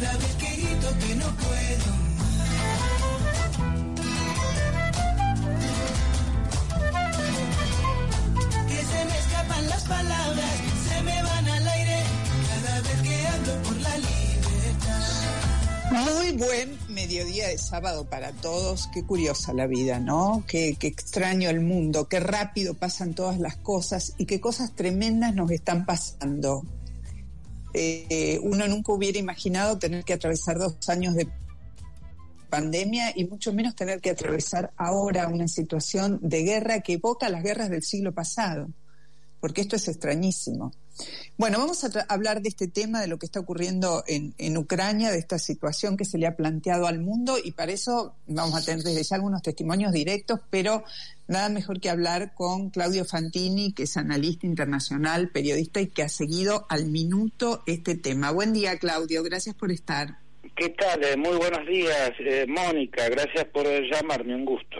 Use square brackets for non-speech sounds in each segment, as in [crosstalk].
cada vez que grito que no puedo. Que se me escapan las palabras, se me van al aire, cada vez que hablo por la libertad. Muy buen mediodía de sábado para todos. Qué curiosa la vida, ¿no? Qué, qué extraño el mundo, qué rápido pasan todas las cosas y qué cosas tremendas nos están pasando. Eh, uno nunca hubiera imaginado tener que atravesar dos años de pandemia y mucho menos tener que atravesar ahora una situación de guerra que evoca las guerras del siglo pasado, porque esto es extrañísimo. Bueno, vamos a hablar de este tema, de lo que está ocurriendo en, en Ucrania, de esta situación que se le ha planteado al mundo y para eso vamos a tener desde ya algunos testimonios directos, pero nada mejor que hablar con Claudio Fantini, que es analista internacional, periodista y que ha seguido al minuto este tema. Buen día, Claudio, gracias por estar. ¿Qué tal? Eh, Muy buenos días, eh, Mónica. Gracias por llamarme, un gusto.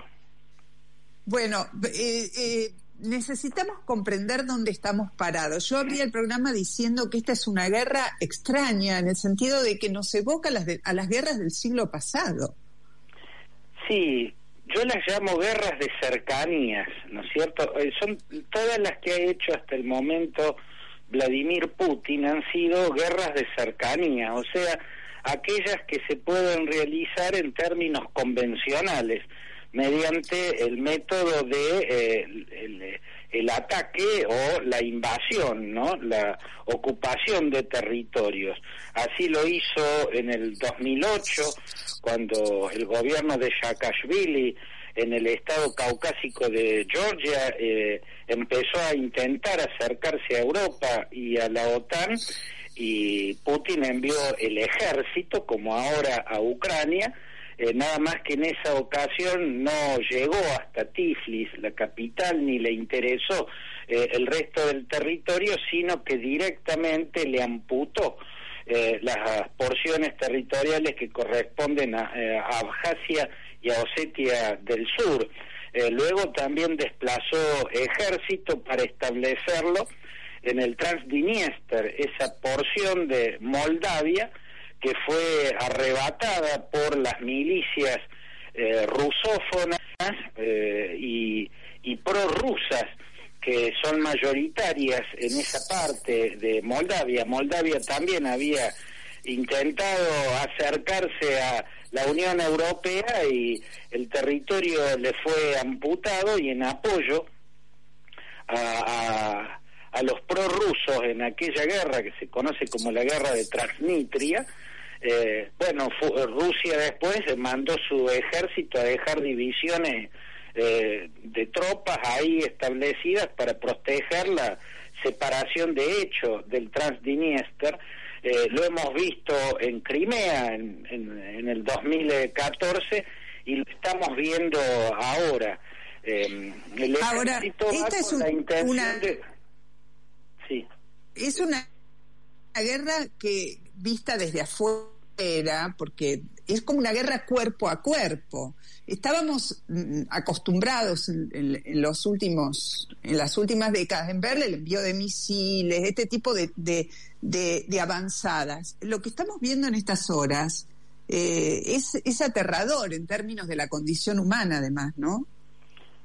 Bueno, eh, eh, necesitamos comprender dónde estamos parados. Yo abría el programa diciendo que esta es una guerra extraña, en el sentido de que nos evoca a las, de- a las guerras del siglo pasado. Sí, yo las llamo guerras de cercanías, ¿no es cierto? Eh, son todas las que ha hecho hasta el momento Vladimir Putin han sido guerras de cercanía, o sea, aquellas que se pueden realizar en términos convencionales mediante el método de eh, el, ataque o la invasión, ¿no? La ocupación de territorios. Así lo hizo en el 2008 cuando el gobierno de Saakashvili en el estado caucásico de Georgia eh, empezó a intentar acercarse a Europa y a la OTAN y Putin envió el ejército, como ahora a Ucrania, eh, nada más que en esa ocasión no llegó hasta Tiflis, la capital, ni le interesó eh, el resto del territorio, sino que directamente le amputó eh, las porciones territoriales que corresponden a, eh, a Abjasia y a Osetia del Sur. Luego también desplazó ejército para establecerlo en el Transdniester, esa porción de Moldavia que fue arrebatada por las milicias eh, rusófonas eh, y, y prorrusas que son mayoritarias en esa parte de Moldavia. Moldavia también había intentado acercarse a la Unión Europea y el territorio le fue amputado y en apoyo a, a, a los prorrusos en aquella guerra que se conoce como la guerra de Transnistria, eh, bueno, fu- Rusia después mandó su ejército a dejar divisiones eh, de tropas ahí establecidas para proteger la separación de hecho del Transdniester. Eh, lo hemos visto en Crimea en, en, en el 2014 y lo estamos viendo ahora. Eh, el Ahora, esta es un- la intención una- de... Sí. Es una guerra que vista desde afuera, porque es como una guerra cuerpo a cuerpo. Estábamos mm, acostumbrados en, los últimos, en las últimas décadas en ver el envío de misiles, este tipo de, de, de- avanzadas. Lo que estamos viendo en estas horas eh, es, es aterrador en términos de la condición humana, además, ¿no?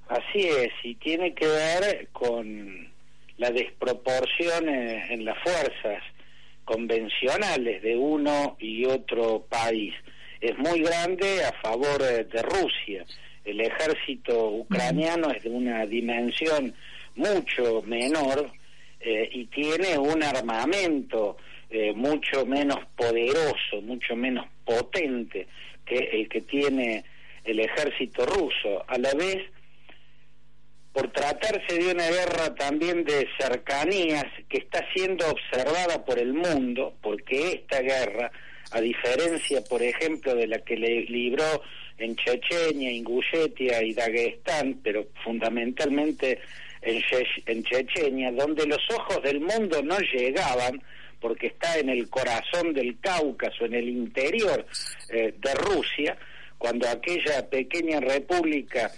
Así es, y tiene que ver con la desproporción en las fuerzas convencionales de uno y otro país es muy grande a favor de Rusia. El ejército ucraniano es de una dimensión mucho menor eh, y tiene un armamento eh, mucho menos poderoso, mucho menos potente que el que tiene el ejército ruso. A la vez, por tratarse de una guerra también de cercanías que está siendo observada por el mundo, porque esta guerra, a diferencia, por ejemplo, de la que le libró en Chechenia, Ingushetia y Dagestán, pero fundamentalmente en, en Chechenia, donde los ojos del mundo no llegaban, porque está en el corazón del Cáucaso, en el interior eh, de Rusia, cuando aquella pequeña república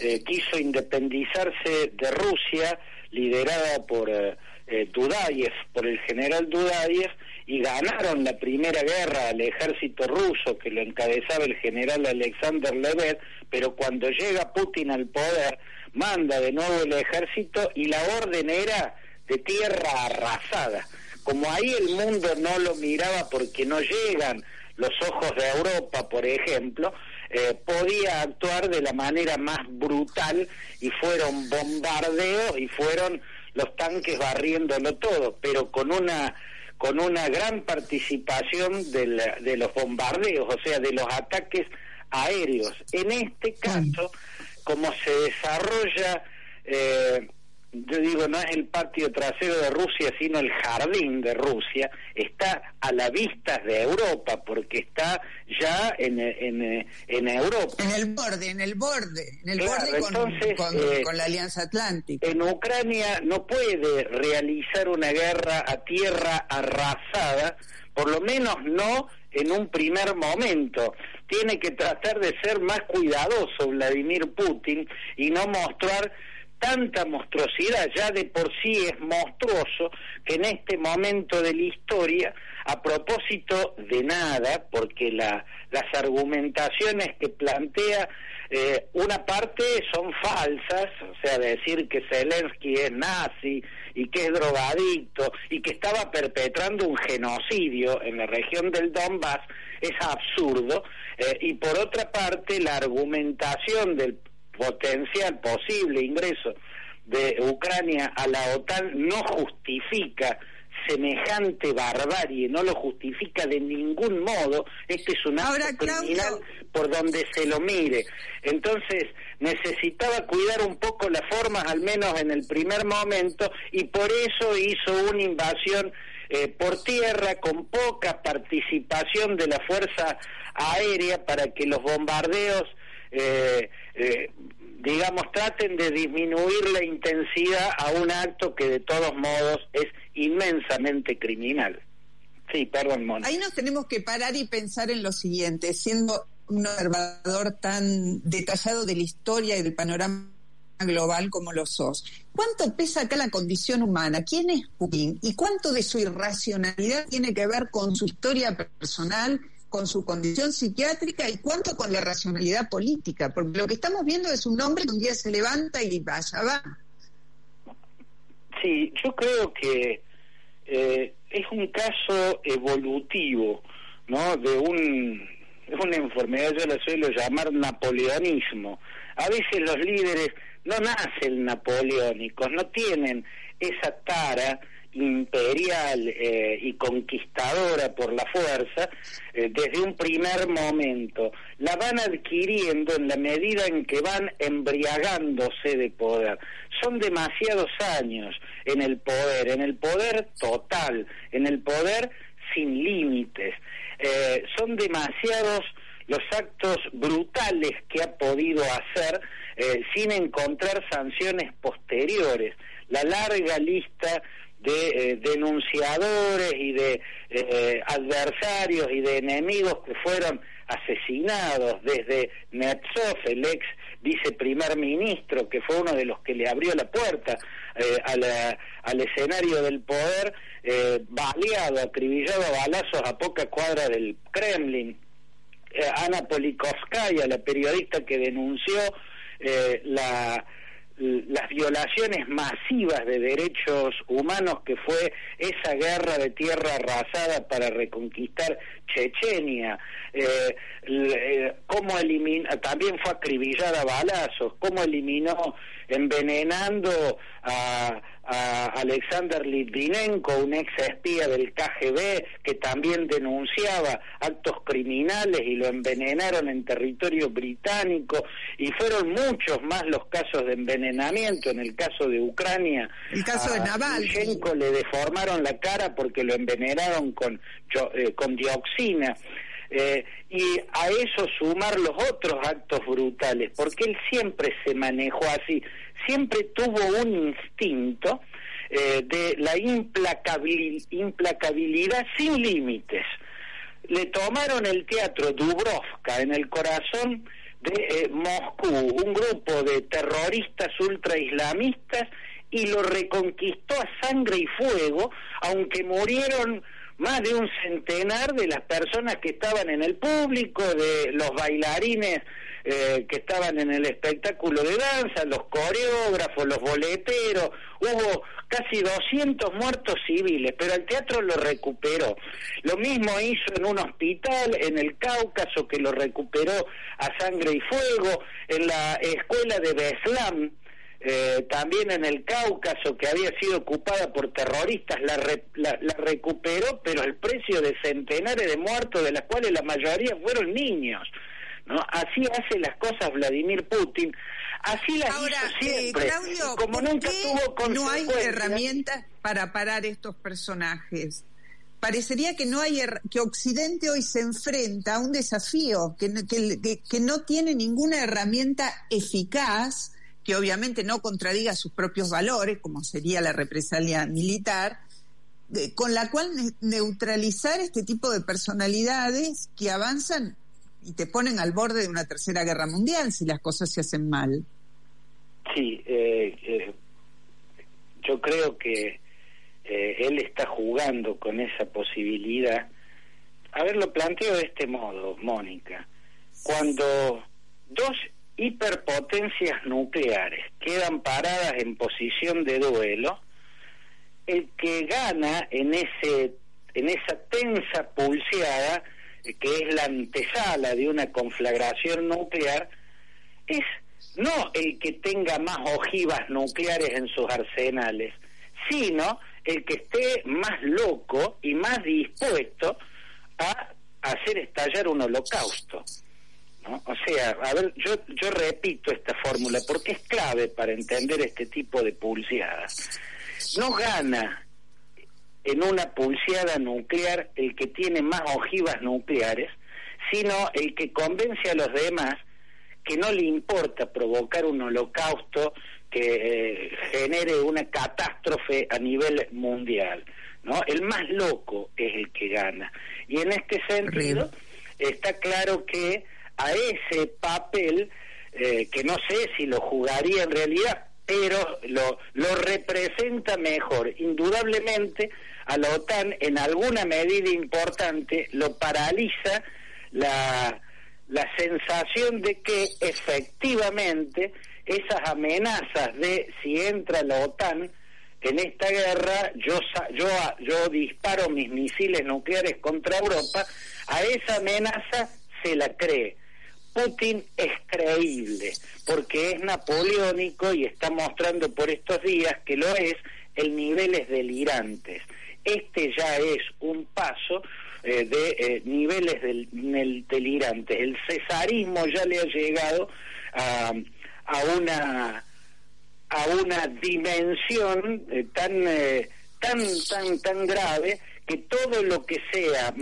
eh, quiso independizarse de Rusia, liderada por eh, eh, Dudayev, por el general Dudayev, y ganaron la primera guerra al ejército ruso que lo encabezaba el general Alexander Levet, pero cuando llega Putin al poder, manda de nuevo el ejército y la orden era de tierra arrasada. Como ahí el mundo no lo miraba porque no llegan los ojos de Europa, por ejemplo, eh, podía actuar de la manera más brutal y fueron bombardeos y fueron los tanques barriéndolo todo, pero con una con una gran participación de los bombardeos, o sea, de los ataques aéreos. En este caso, como se desarrolla eh, yo digo, no es el patio trasero de Rusia, sino el jardín de Rusia, está a la vista de Europa, porque está ya en, en, en Europa. En el borde, en el borde, en el borde con, eh, con, la Alianza Atlántica. En Ucrania no puede realizar una guerra a tierra arrasada, por lo menos no en un primer momento. Tiene que tratar de ser más cuidadoso Vladimir Putin y no mostrar tanta monstruosidad, ya de por sí es monstruoso que en este momento de la historia, a propósito de nada, porque la, las argumentaciones que plantea eh, una parte son falsas, o sea, decir que Zelensky es nazi y que es drogadicto y que estaba perpetrando un genocidio en la región del Donbass es absurdo, eh, y por otra parte la argumentación del potencial posible ingreso de Ucrania a la OTAN no justifica semejante barbarie, no lo justifica de ningún modo. Este es un acto criminal por donde se lo mire. Entonces, necesitaba cuidar un poco las formas, al menos en el primer momento, y por eso hizo una invasión eh, por tierra con poca participación de la fuerza aérea para que los bombardeos eh, eh, digamos, traten de disminuir la intensidad a un acto que de todos modos es inmensamente criminal. Sí, perdón, Mona. Ahí nos tenemos que parar y pensar en lo siguiente, siendo un observador tan detallado de la historia y del panorama global como lo sos. ¿Cuánto pesa acá la condición humana? ¿Quién es Putin? ¿Y cuánto de su irracionalidad tiene que ver con su historia personal con su condición psiquiátrica y cuánto con la racionalidad política, porque lo que estamos viendo es un hombre que un día se levanta y vaya, va. Sí, yo creo que eh, es un caso evolutivo, ¿no? De un, una enfermedad, yo la suelo llamar napoleonismo. A veces los líderes no nacen napoleónicos, no tienen esa tara imperial eh, y conquistadora por la fuerza eh, desde un primer momento. La van adquiriendo en la medida en que van embriagándose de poder. Son demasiados años en el poder, en el poder total, en el poder sin límites. Eh, son demasiados los actos brutales que ha podido hacer sin encontrar sanciones posteriores. La larga lista de eh, denunciadores y de eh, adversarios y de enemigos que fueron asesinados, desde Netsov, el ex viceprimer ministro, que fue uno de los que le abrió la puerta eh, al escenario del poder, baleado, acribillado a balazos a poca cuadra del Kremlin. Ana Polikovskaya, la periodista que denunció la las violaciones masivas de derechos humanos que fue esa guerra de tierra arrasada para reconquistar Chechenia, eh, eh cómo también fue acribillada a balazos, cómo eliminó envenenando a, a Alexander Litvinenko, un ex espía del KGB que también denunciaba actos criminales y lo envenenaron en territorio británico y fueron muchos más los casos de envenenamiento en el caso de Ucrania. El caso de Naval. le deformaron la cara porque lo envenenaron con, eh, con dioxina. Eh, y a eso sumar los otros actos brutales, porque él siempre se manejó así, siempre tuvo un instinto eh, de la implacabilidad sin límites. Le tomaron el teatro Dubrovka en el corazón de eh, Moscú, un grupo de terroristas ultraislamistas, y lo reconquistó a sangre y fuego, aunque murieron más de un centenar de las personas que estaban en el público, de los bailarines eh, que estaban en el espectáculo de danza, los coreógrafos, los boleteros, hubo casi 200 muertos civiles, pero el teatro lo recuperó. Lo mismo hizo en un hospital en el Cáucaso que lo recuperó a sangre y fuego, en la escuela de Beslam, eh, también en el Cáucaso, que había sido ocupada por terroristas, la, la, recuperó, pero el precio de centenares de muertos, de las cuales la mayoría fueron niños. ¿no? Así hace las cosas Vladimir Putin, así las Ahora, hizo eh, siempre. Claudio, como nunca tuvo no hay herramientas para parar estos personajes? Parecería que no hay que Occidente hoy se enfrenta a un desafío que, que, que no tiene ninguna herramienta eficaz que obviamente no contradiga sus propios valores, como sería la represalia militar, con la cual neutralizar este tipo de personalidades que avanzan y te ponen al borde de una tercera guerra mundial si las cosas se hacen mal. Sí, eh, eh, yo creo que eh, él está jugando con esa posibilidad. A ver, lo planteo de este modo, Mónica. Cuando dos hiperpotencias nucleares quedan paradas en posición de duelo, el que gana en ese en esa tensa pulseada eh, que es la antesala de una conflagración nuclear es no el que tenga más ojivas nucleares en sus arsenales, sino el que esté más loco y más dispuesto a hacer estallar un holocausto. O sea, a ver, yo, yo repito esta fórmula porque es clave para entender este tipo de pulseadas. No gana en una pulseada nuclear el que tiene más ojivas nucleares, sino el que convence a los demás que no le importa provocar un holocausto que eh, genere una catástrofe a nivel mundial. ¿no? El más loco es el que gana. Y en este sentido está claro que a ese papel, eh, que no sé si lo jugaría en realidad, pero lo, lo representa mejor. Indudablemente a la OTAN en alguna medida importante lo paraliza la, la sensación de que efectivamente esas amenazas de si entra la OTAN en esta guerra, yo, yo, yo disparo mis misiles nucleares contra Europa, a esa amenaza se la cree. Putin es creíble porque es napoleónico y está mostrando por estos días que lo es en niveles delirantes. Este ya es un paso eh, de eh, niveles del, delirantes. El cesarismo ya le ha llegado a, a una a una dimensión eh, tan tan tan tan grave que todo lo que sea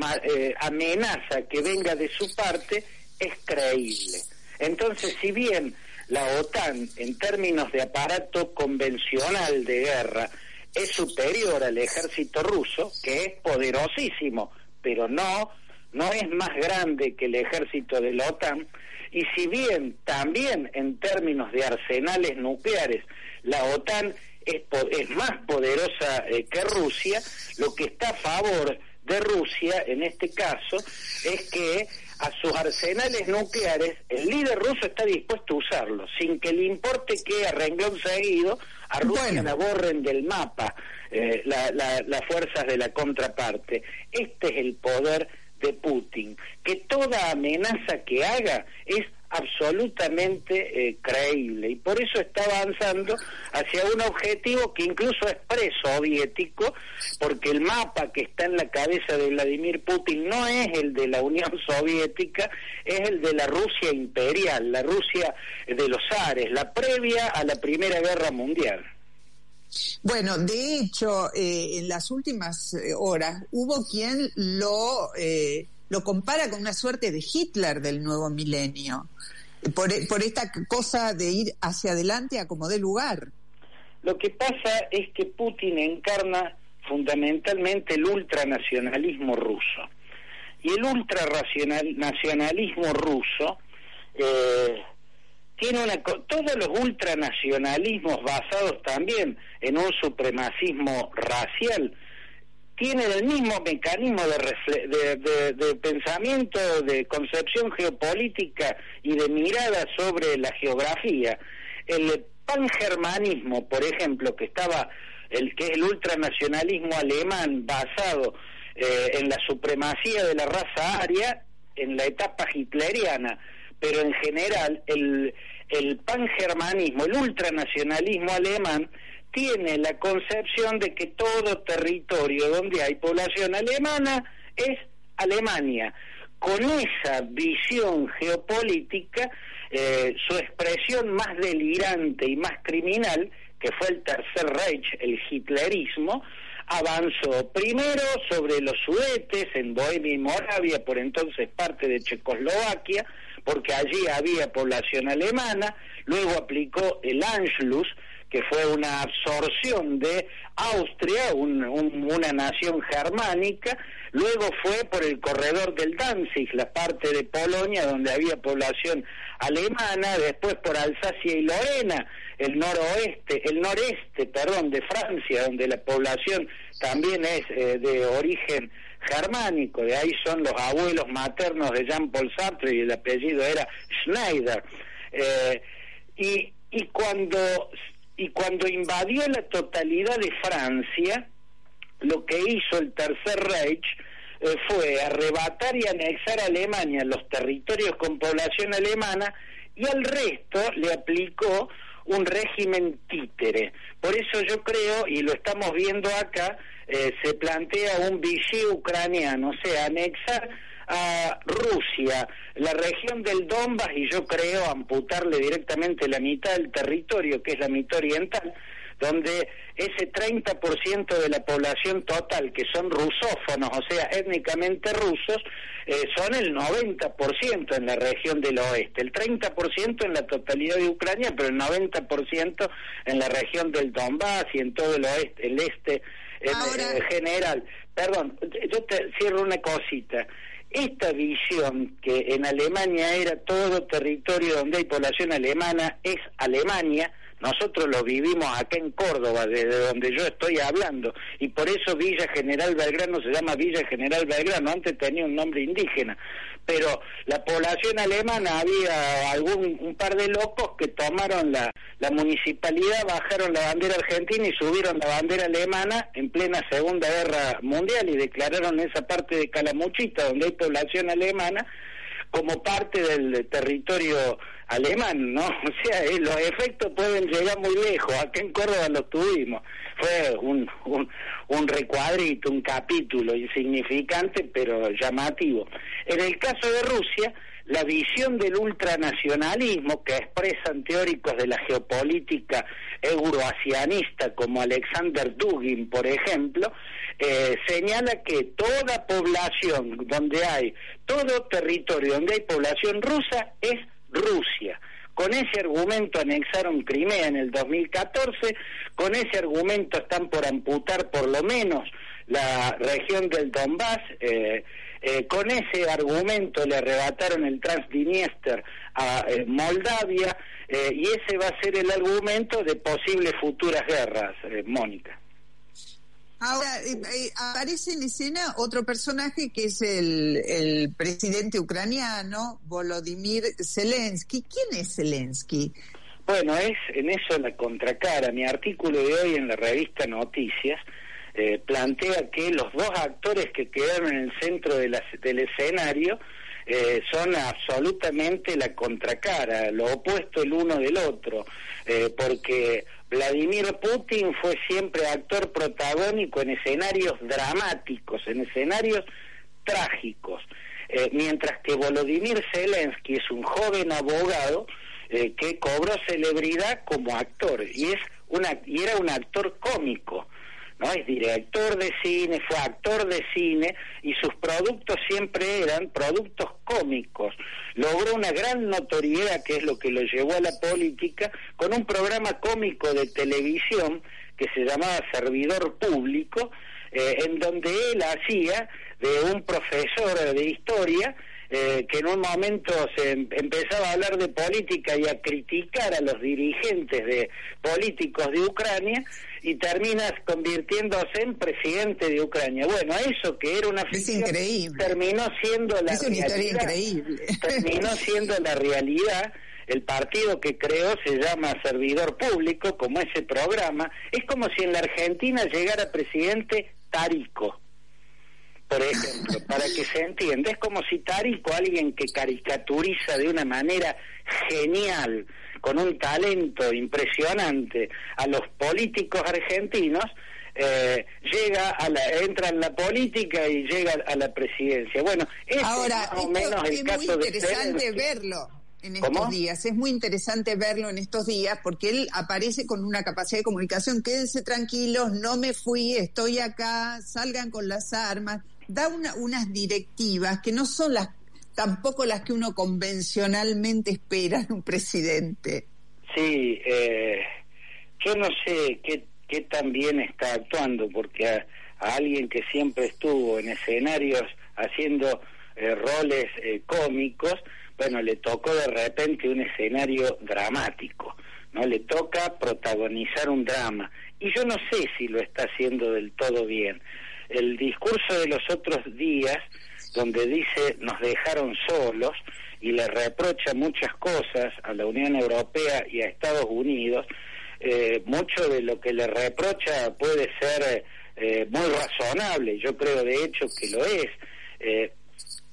amenaza que venga de su parte es creíble. Entonces, si bien la OTAN, en términos de aparato convencional de guerra, es superior al ejército ruso, que es poderosísimo, pero no, no es más grande que el ejército de la OTAN, y si bien también en términos de arsenales nucleares la OTAN es, es más poderosa eh, que Rusia, lo que está a favor de Rusia, en este caso, es que a sus arsenales nucleares, el líder ruso está dispuesto a usarlos, sin que le importe que a renglón seguido a Rusia la borren del mapa eh, las fuerzas de la contraparte. Este es el poder de Putin, que toda amenaza que haga es absolutamente eh, creíble y por eso está avanzando hacia un objetivo que incluso es presoviético porque el mapa que está en la cabeza de Vladimir Putin no es el de la Unión [laughs] Soviética, es el de la Rusia imperial, la Rusia de los Ares, la previa a la Primera Guerra Mundial. Bueno, de hecho, eh, en las últimas eh, horas hubo quien lo lo compara con una suerte de Hitler del nuevo milenio, por, por esta cosa de ir hacia adelante a como dé lugar. Lo que pasa es que Putin encarna fundamentalmente el ultranacionalismo ruso. Y el ultranacionalismo ruso eh, tiene una todos los ultranacionalismos basados también en un supremacismo racial tienen el mismo mecanismo de, de, pensamiento, de concepción geopolítica y de mirada sobre la geografía. El pangermanismo, por ejemplo, que estaba, el que es el ultranacionalismo alemán basado eh, en la supremacía de la raza aria en la etapa hitleriana, pero en general el, el pangermanismo, el ultranacionalismo alemán, tiene la concepción de que todo territorio donde hay población alemana es Alemania. Con esa visión geopolítica, eh, su expresión más delirante y más criminal, que fue el Tercer Reich, el hitlerismo, avanzó primero sobre los sudetes en Bohemia y Moravia, por entonces parte de Checoslovaquia, porque allí había población alemana, luego aplicó el Anschluss, que fue una absorción de Austria, una nación germánica, luego fue por el corredor del Danzig, la parte de Polonia donde había población alemana, después por Alsacia y Lorena, el noroeste, el noreste, perdón, de Francia, donde la población también es eh, de origen germánico, de ahí son los abuelos maternos de Jean-Paul Sartre y el apellido era Schneider. Eh, y, y cuando y cuando invadió la totalidad de Francia, lo que hizo el Tercer Reich eh, fue arrebatar y anexar a Alemania los territorios con población alemana y al resto le aplicó un régimen títere. Por eso yo creo, y lo estamos viendo acá, eh, se plantea un Vichy ucraniano, o sea, anexar a Rusia la región del Donbass y yo creo amputarle directamente la mitad del territorio, que es la mitad oriental, donde ese 30% de la población total que son rusófonos, o sea, étnicamente rusos, eh, son el 90% en la región del oeste, el 30% en la totalidad de Ucrania, pero el 90% en la región del Donbass y en todo el oeste, el este en, general. Perdón, yo te cierro una cosita. Esta visión que en Alemania era todo territorio donde hay población alemana es Alemania, nosotros lo vivimos acá en Córdoba, desde donde yo estoy hablando, y por eso Villa General Belgrano se llama Villa General Belgrano, antes tenía un nombre indígena, pero la población alemana había algún un par de locos que tomaron la, la municipalidad, bajaron la bandera argentina y subieron la bandera alemana en plena Segunda Guerra Mundial y declararon esa parte de Calamuchita, donde hay población alemana, como parte del territorio alemán, ¿no? [laughs] O sea, eh, los efectos pueden llegar muy lejos. Acá en Córdoba los tuvimos. Fue un, un, recuadrito, un capítulo insignificante, pero llamativo. En el caso de Rusia, la visión del ultranacionalismo que expresan teóricos de la geopolítica euroasianista como Alexander Dugin, por ejemplo, eh, señala que toda población donde hay, todo territorio donde hay población rusa es Rusia. Con ese argumento anexaron Crimea en el 2014, con ese argumento están por amputar por lo menos la región del Donbass, eh, eh, con ese argumento le arrebataron el Transdniester a eh, Moldavia y ese va a ser el argumento de posibles futuras guerras, Mónica. Ahora, eh, eh, aparece en escena otro personaje que es el, el presidente ucraniano, Volodymyr Zelensky. ¿Quién es Zelensky? Bueno, es en eso la contracara. Mi artículo de hoy en la revista Noticias eh, plantea que los dos actores que quedaron en el centro de la- del escenario eh, son absolutamente la contracara, lo opuesto el uno del otro, eh, porque Vladimir Putin fue siempre actor protagónico en escenarios dramáticos, en escenarios trágicos, eh, mientras que Volodymyr Zelensky es un joven abogado eh, que cobró celebridad como actor y es una y era un actor cómico. ¿No? Es director de cine, fue actor de cine y sus productos siempre eran productos cómicos. Logró una gran notoriedad, que es lo que lo llevó a la política, con un programa cómico de televisión que se llamaba Servidor Público, eh, en donde él hacía de un profesor de historia eh, que en un momento se em- empezaba a hablar de política y a criticar a los dirigentes de políticos de Ucrania y terminas convirtiéndose en presidente de Ucrania. Bueno, eso que era una Es ficción increíble. terminó siendo la Es una realidad. increíble. Terminó [laughs] siendo la realidad. El partido que creó se llama Servidor Público, como ese programa. Es como si en la Argentina llegara presidente Tarico por ejemplo, para que se entienda, es como si Tarico, alguien que caricaturiza de una manera genial, con un talento impresionante a los políticos argentinos, eh, llega a la, entra en la política y llega a la presidencia. Bueno, Ahora, es más o menos el es muy caso interesante verlo en estos ¿Cómo? días. Es muy interesante verlo en estos días porque él aparece con una capacidad de comunicación. Quédense tranquilos, no me fui, estoy acá, salgan con las armas. Da una- unas directivas que no son las tampoco las que uno convencionalmente espera en un presidente. Sí, eh, yo no sé qué, qué tan bien está actuando, porque a, a alguien que siempre estuvo en escenarios haciendo eh, roles eh, cómicos, bueno, le tocó de repente un escenario dramático, ¿no? Le toca protagonizar un drama. Y yo no sé si lo está haciendo del todo bien. El discurso de los otros días, donde dice nos dejaron solos y le reprocha muchas cosas a la Unión Europea y a Estados Unidos, eh, mucho de lo que le reprocha puede ser eh, muy razonable, yo creo de hecho que lo es, eh,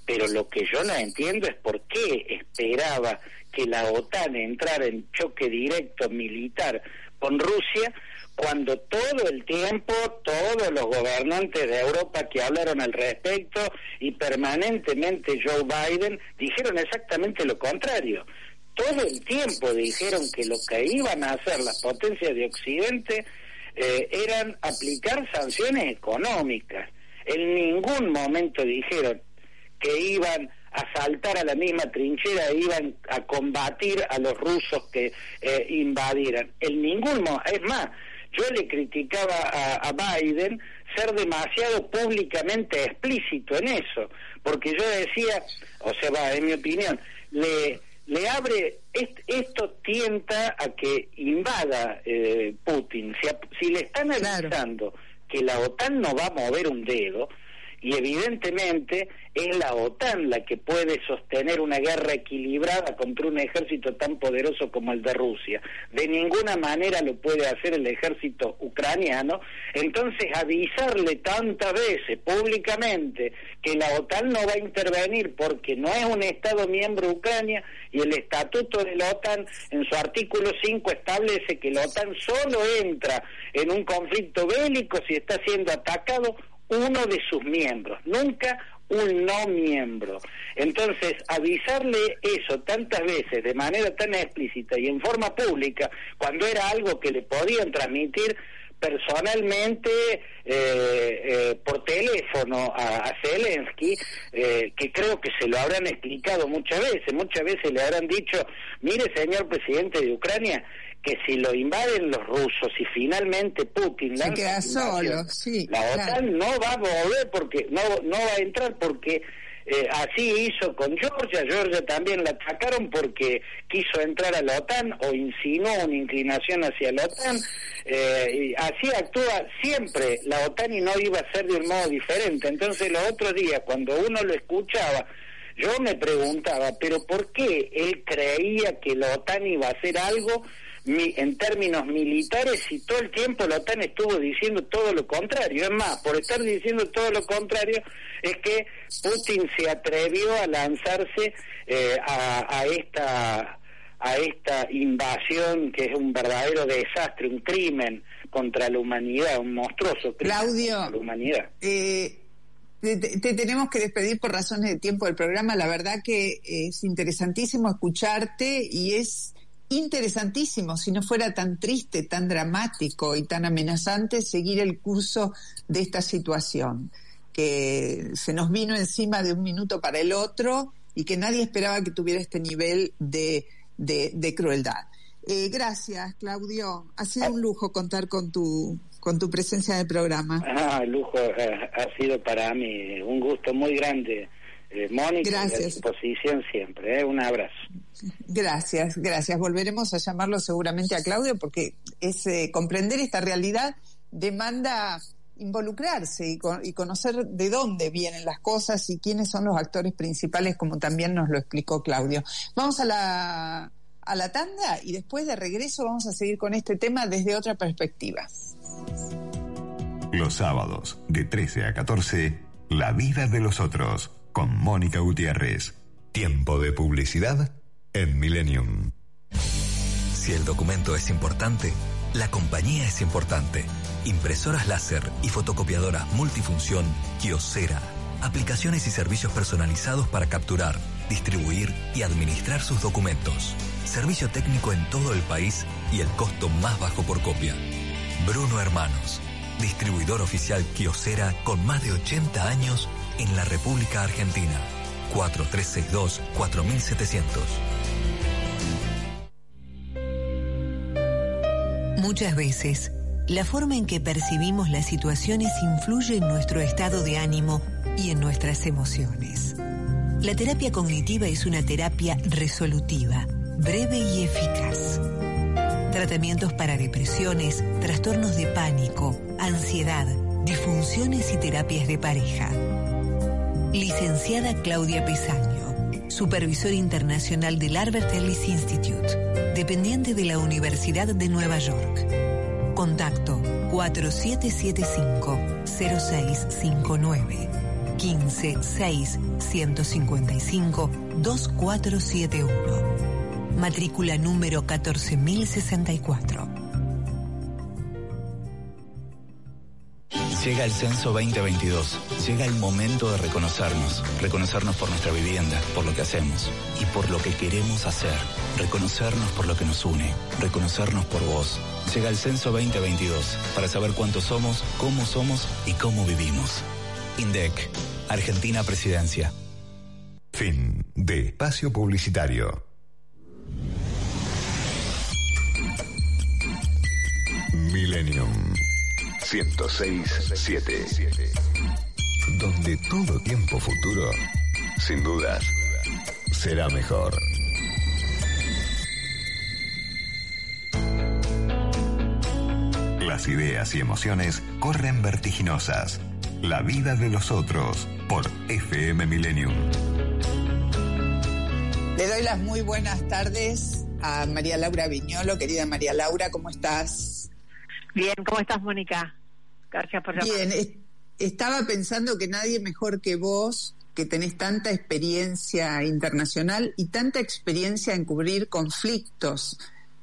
pero lo que yo no entiendo es por qué esperaba que la OTAN entrara en choque directo militar con Rusia cuando todo el tiempo todos los gobernantes de Europa que hablaron al respecto y permanentemente Joe Biden dijeron exactamente lo contrario. Todo el tiempo dijeron que lo que iban a hacer las potencias de Occidente eh, eran aplicar sanciones económicas. En ningún momento dijeron que iban a saltar a la misma trinchera e iban a combatir a los rusos que eh, invadieran. En ningún mo- es más, yo le criticaba a, a Biden ser demasiado públicamente explícito en eso, porque yo decía, o sea, va, en mi opinión, le le abre est- esto tienta a que invada eh, Putin. Si, si le están Claro. avisando que la OTAN no va a mover un dedo, y evidentemente es la OTAN la que puede sostener una guerra equilibrada contra un ejército tan poderoso como el de Rusia. De ninguna manera lo puede hacer el ejército ucraniano. Entonces avisarle tantas veces públicamente que la OTAN no va a intervenir porque no es un Estado miembro Ucrania y el estatuto de la OTAN en su artículo 5 establece que la OTAN solo entra en un conflicto bélico si está siendo atacado uno de sus miembros, nunca un no miembro. Entonces, avisarle eso tantas veces de manera tan explícita y en forma pública, cuando era algo que le podían transmitir personalmente eh, eh, por teléfono a, Zelensky, eh, que creo que se lo habrán explicado muchas veces, muchas veces le habrán dicho, mire señor presidente de Ucrania, que si lo invaden los rusos y finalmente Putin Se queda solo, sí, la OTAN claro. no va a volver porque no no va a entrar porque Eh, así hizo con Georgia, Georgia también la atacaron porque quiso entrar a la OTAN o insinuó una inclinación hacia la OTAN. Eh, y así actúa siempre la OTAN y no iba a ser de un modo diferente. Entonces los otros días, cuando uno lo escuchaba, yo me preguntaba, pero ¿por qué él creía que la OTAN iba a hacer algo en términos militares y todo el tiempo la OTAN estuvo diciendo todo lo contrario. Es más, por estar diciendo todo lo contrario es que Putin se atrevió a lanzarse eh, a, a esta a esta invasión que es un verdadero desastre, un crimen contra la humanidad, un monstruoso crimen Claudio, contra la humanidad. Eh, te, te, tenemos que despedir por razones de tiempo del programa. La verdad que es interesantísimo escucharte y es interesantísimo, si no fuera tan triste, tan dramático y tan amenazante, seguir el curso de esta situación, que se nos vino encima de un minuto para el otro y que nadie esperaba que tuviera este nivel de, de, crueldad. Eh, gracias, Claudio. Ha sido un lujo contar con tu con tu presencia en programa. Ah, el lujo eh, ha sido para mí un gusto muy grande eh, Mónica, Gracias. a disposición siempre. ¿eh? Un abrazo. Gracias, gracias. Volveremos a llamarlo seguramente a Claudio porque es eh, comprender esta realidad demanda involucrarse y, con, y, conocer de dónde vienen las cosas y quiénes son los actores principales, como también nos lo explicó Claudio. Vamos a la, a la tanda y después de regreso vamos a seguir con este tema desde otra perspectiva. Los sábados, de 13 a 14, La vida de los otros con Mónica Gutiérrez. Tiempo de publicidad en Millennium. Si el documento es importante, la compañía es importante. Impresoras láser y fotocopiadoras multifunción Kiosera. Aplicaciones y servicios personalizados para capturar, distribuir y administrar sus documentos. Servicio técnico en todo el país y el costo más bajo por copia. Bruno Hermanos, distribuidor oficial Kiosera con más de 80 años en la República Argentina. 4362-4700. Muchas veces, la forma en que percibimos las situaciones influye en nuestro estado de ánimo y en nuestras emociones. La terapia cognitiva es una terapia resolutiva, breve y eficaz. Tratamientos para depresiones, trastornos de pánico, ansiedad, disfunciones y terapias de pareja. Licenciada Claudia Pesaño, Supervisor Internacional del Albert Ellis Institute, dependiente de la Universidad de Nueva York. Contacto 4775-0659 156-155-2471. Matrícula número 14064. Llega el censo 2022. Llega el momento de reconocernos. Reconocernos por nuestra vivienda, por lo que hacemos y por lo que queremos hacer. Reconocernos por lo que nos une. Reconocernos por vos. Llega el censo 2022 para saber cuántos somos, cómo somos y cómo vivimos. INDEC, Argentina Presidencia. Fin de espacio publicitario. Millennium 106.7 Donde todo tiempo futuro, sin dudas, será mejor. Las ideas y emociones corren vertiginosas. La vida de los otros por FM Millennium. Le doy las muy buenas tardes a María Laura Viñolo. Querida María Laura, ¿cómo estás? Bien, ¿cómo estás, Mónica? Gracias por llamar. Bien, es, estaba pensando que nadie mejor que vos, que tenés tanta experiencia internacional y tanta experiencia en cubrir conflictos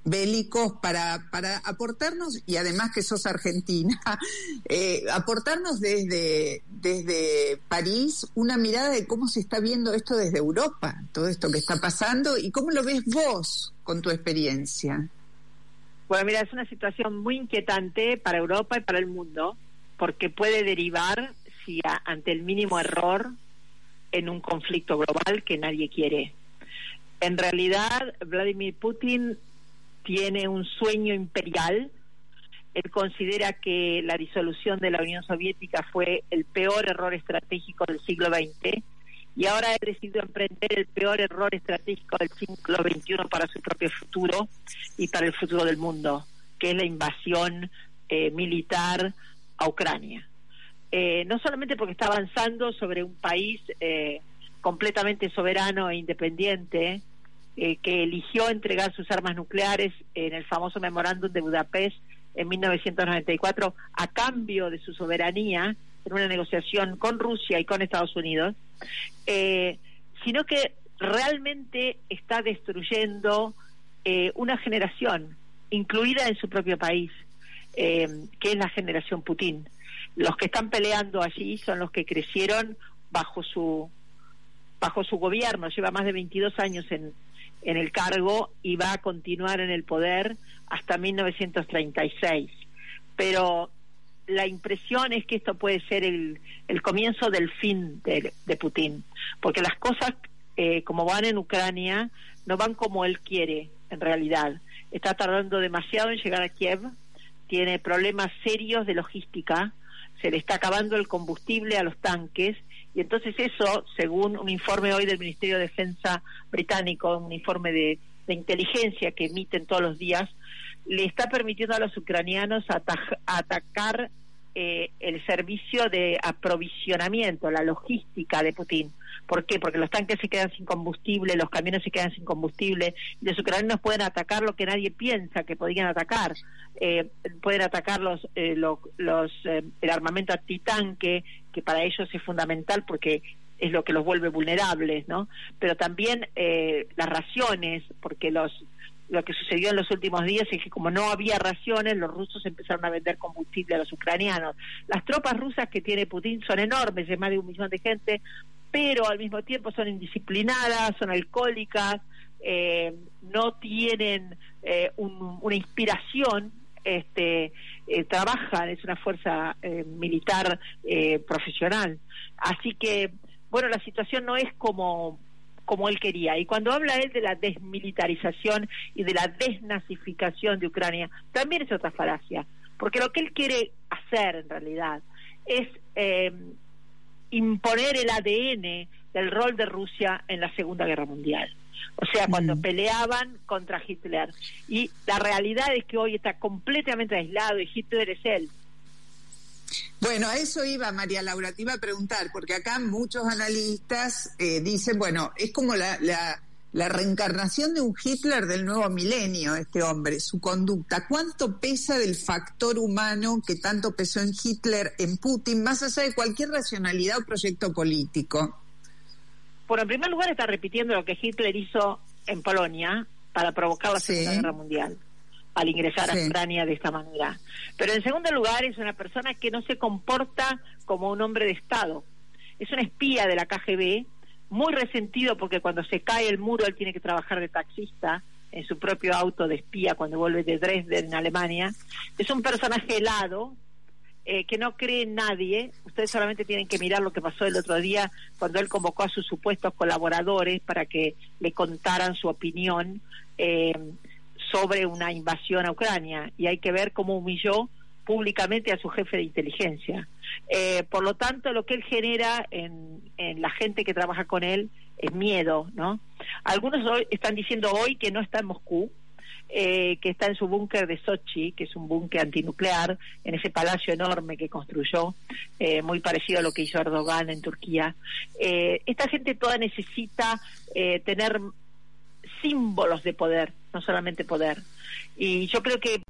bélicos para, para aportarnos, y además que sos argentina, [laughs] eh, aportarnos desde, desde París una mirada de cómo se está viendo esto desde Europa, todo esto que está pasando, y cómo lo ves vos con tu experiencia. Bueno, mira, es una situación muy inquietante para Europa y para el mundo, porque puede derivar, si ante el mínimo error, en un conflicto global que nadie quiere. En realidad, Vladimir Putin tiene un sueño imperial. Él considera que la disolución de la Unión Soviética fue el peor error estratégico del siglo XX y ahora ha decidido emprender el peor error estratégico del siglo XXI para su propio futuro y para el futuro del mundo, que es la invasión eh, militar a Ucrania. Eh, no solamente porque está avanzando sobre un país eh, completamente soberano e independiente, que eligió entregar sus armas nucleares en el famoso memorándum de Budapest en 1994 a cambio de su soberanía en una negociación con Rusia y con Estados Unidos, eh, sino que realmente está destruyendo eh, una generación, incluida en su propio país, eh, que es la generación Putin. Los que están peleando allí son los que crecieron bajo su bajo su gobierno, lleva más de 22 años en, en el cargo y va a continuar en el poder hasta 1936. Pero la impresión es que esto puede ser el, el comienzo del fin de, Putin, porque las cosas eh, como van en Ucrania no van como él quiere en realidad. Está tardando demasiado en llegar a Kiev, tiene problemas serios de logística, se le está acabando el combustible a los tanques y entonces eso, según un informe hoy del Ministerio de Defensa británico, un informe de, de inteligencia que emiten todos los días, le está permitiendo a los ucranianos atacar eh, el servicio de aprovisionamiento, la logística de Putin. ¿Por qué? Porque los tanques se quedan sin combustible, los camiones se quedan sin combustible, los ucranianos pueden atacar lo que nadie piensa que podrían atacar. Eh, pueden atacar los, eh, los, el armamento antitanque, que para ellos es fundamental porque es lo que los vuelve vulnerables, ¿no? Pero también las raciones, porque los lo que sucedió en los últimos días es que como no había raciones, los rusos empezaron a vender combustible a los ucranianos. Las tropas rusas que tiene Putin son enormes, de más de un millón de gente, pero al mismo tiempo son indisciplinadas, son alcohólicas, eh, no tienen eh, una inspiración, este, eh, trabajan, es una fuerza militar profesional. Así que, bueno, la situación no es como como él quería. Y cuando habla él de la desmilitarización y de la desnazificación de Ucrania, también es otra falacia, porque lo que él quiere hacer en realidad es eh, imponer el ADN del rol de Rusia en la Segunda Guerra Mundial. O sea, cuando peleaban contra Hitler. Y la realidad es que hoy está completamente aislado y Hitler es él. Bueno, a eso iba María Laura, te iba a preguntar, porque acá muchos analistas eh, dicen, bueno, es como la, la, reencarnación de un Hitler del nuevo milenio, este hombre, su conducta. ¿Cuánto pesa del factor humano que tanto pesó en Hitler, en Putin, más allá de cualquier racionalidad o proyecto político? Bueno, en primer lugar está repitiendo lo que Hitler hizo en Polonia para provocar la Segunda Guerra Mundial al ingresar a Ucrania de esta manera. Pero en segundo lugar es una persona que no se comporta como un hombre de Estado. Es un espía de la KGB, muy resentido porque cuando se cae el muro él tiene que trabajar de taxista en su propio auto de espía cuando vuelve de Dresden, en Alemania. Es un personaje helado, eh, que no cree en nadie. Ustedes solamente tienen que mirar lo que pasó el otro día cuando él convocó a sus supuestos colaboradores para que le contaran su opinión. Eh, sobre una invasión a Ucrania y hay que ver cómo humilló públicamente a su jefe de inteligencia. Eh, por lo tanto, lo que él genera en, la gente que trabaja con él es miedo, ¿no? Algunos hoy están diciendo hoy que no está en Moscú, eh, que está en su búnker de Sochi, que es un búnker antinuclear, en ese palacio enorme que construyó, eh, muy parecido a lo que hizo Erdogan en Turquía. esta gente toda necesita tener símbolos de poder, no solamente poder. Y yo creo que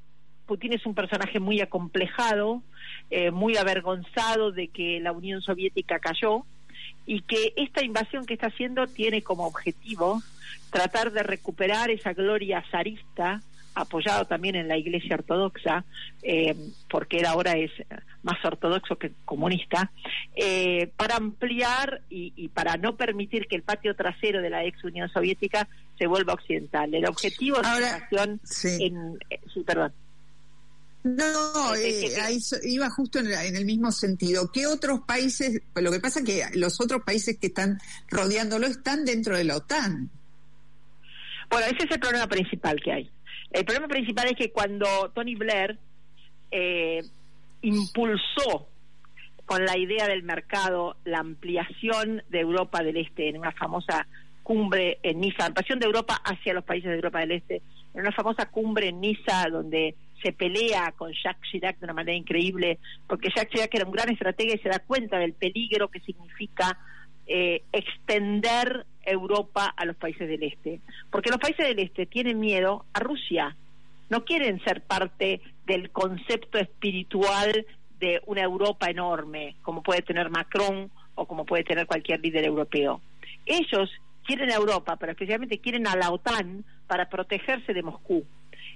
Putin es un personaje muy acomplejado, eh, muy avergonzado de que la Unión Soviética cayó y que esta invasión que está haciendo tiene como objetivo tratar de recuperar esa gloria zarista apoyado también en la Iglesia Ortodoxa, eh, porque él ahora es más ortodoxo que comunista, eh, para ampliar y, para no permitir que el patio trasero de la ex Unión Soviética se vuelva occidental. El objetivo de la invasión en... Eh, sí, perdón. No, iba justo en, en, el mismo sentido. ¿Qué otros países? Lo que pasa es que los otros países que están rodeándolo están dentro de la OTAN. Bueno, ese es el problema principal que hay. El problema principal es que cuando Tony Blair eh, impulsó con la idea del mercado, la ampliación de Europa del Este en una famosa cumbre en Niza, ampliación de Europa hacia los países de Europa del Este, en una famosa cumbre en Niza donde se pelea con Jacques Chirac de una manera increíble, porque Jacques Chirac era un gran estratega y se da cuenta del peligro que significa eh, extender Europa a los países del Este. Porque los países del Este tienen miedo a Rusia, no quieren ser parte del concepto espiritual de una Europa enorme, como puede tener Macron o como puede tener cualquier líder europeo. Ellos quieren a Europa, pero especialmente quieren a la OTAN para protegerse de Moscú.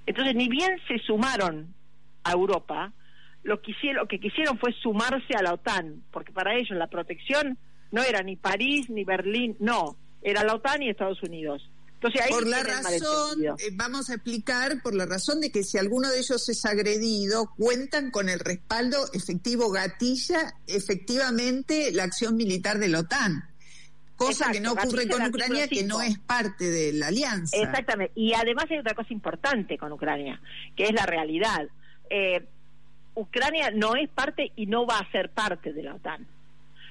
Entonces, ni bien se sumaron a Europa, lo que, hicieron, lo que quisieron fue sumarse a la OTAN, porque para ellos la protección no era ni París ni Berlín, no, era la OTAN y Estados Unidos. Entonces, ahí por la razón, eh, vamos a explicar, por la razón de que si alguno de ellos es agredido, cuentan con el respaldo efectivo gatilla efectivamente la acción militar de la OTAN. Cosa que no ocurre con Ucrania, que no es parte de la alianza. Exactamente. Y además hay otra cosa importante con Ucrania, que es la realidad. Eh, Ucrania no es parte y no va a ser parte de la OTAN.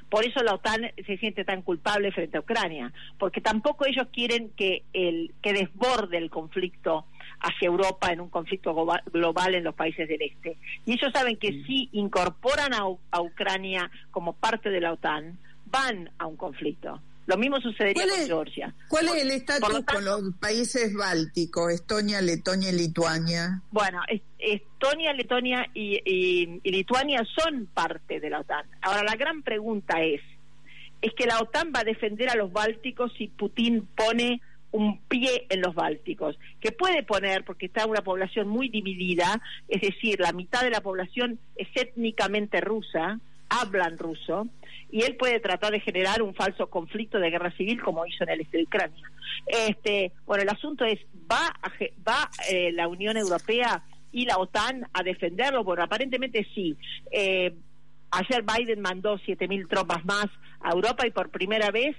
Por eso la OTAN se siente tan culpable frente a Ucrania, porque tampoco ellos quieren que el que desborde el conflicto hacia Europa en un conflicto globa- global en los países del este. Y ellos saben que si incorporan a Ucrania como parte de la OTAN, van a un conflicto. Lo mismo sucedería ¿Cuál con es- Georgia. ¿Cuál es el estatus lo con los países bálticos, Estonia, Letonia y Lituania? Bueno, es- Estonia, Letonia y, y- y Lituania son parte de la OTAN. Ahora, la gran pregunta es, ¿es que la OTAN va a defender a los bálticos si Putin pone un pie en los bálticos? Que puede poner, porque está una población muy dividida, es decir, la mitad de la población es étnicamente rusa, hablan ruso, y él puede tratar de generar un falso conflicto de guerra civil como hizo en el este de Ucrania. Este, bueno, el asunto es, ¿va, a va eh, la Unión Europea y la OTAN a defenderlo? Bueno, aparentemente sí. Eh, ayer Biden mandó 7.000 tropas más a Europa y por primera vez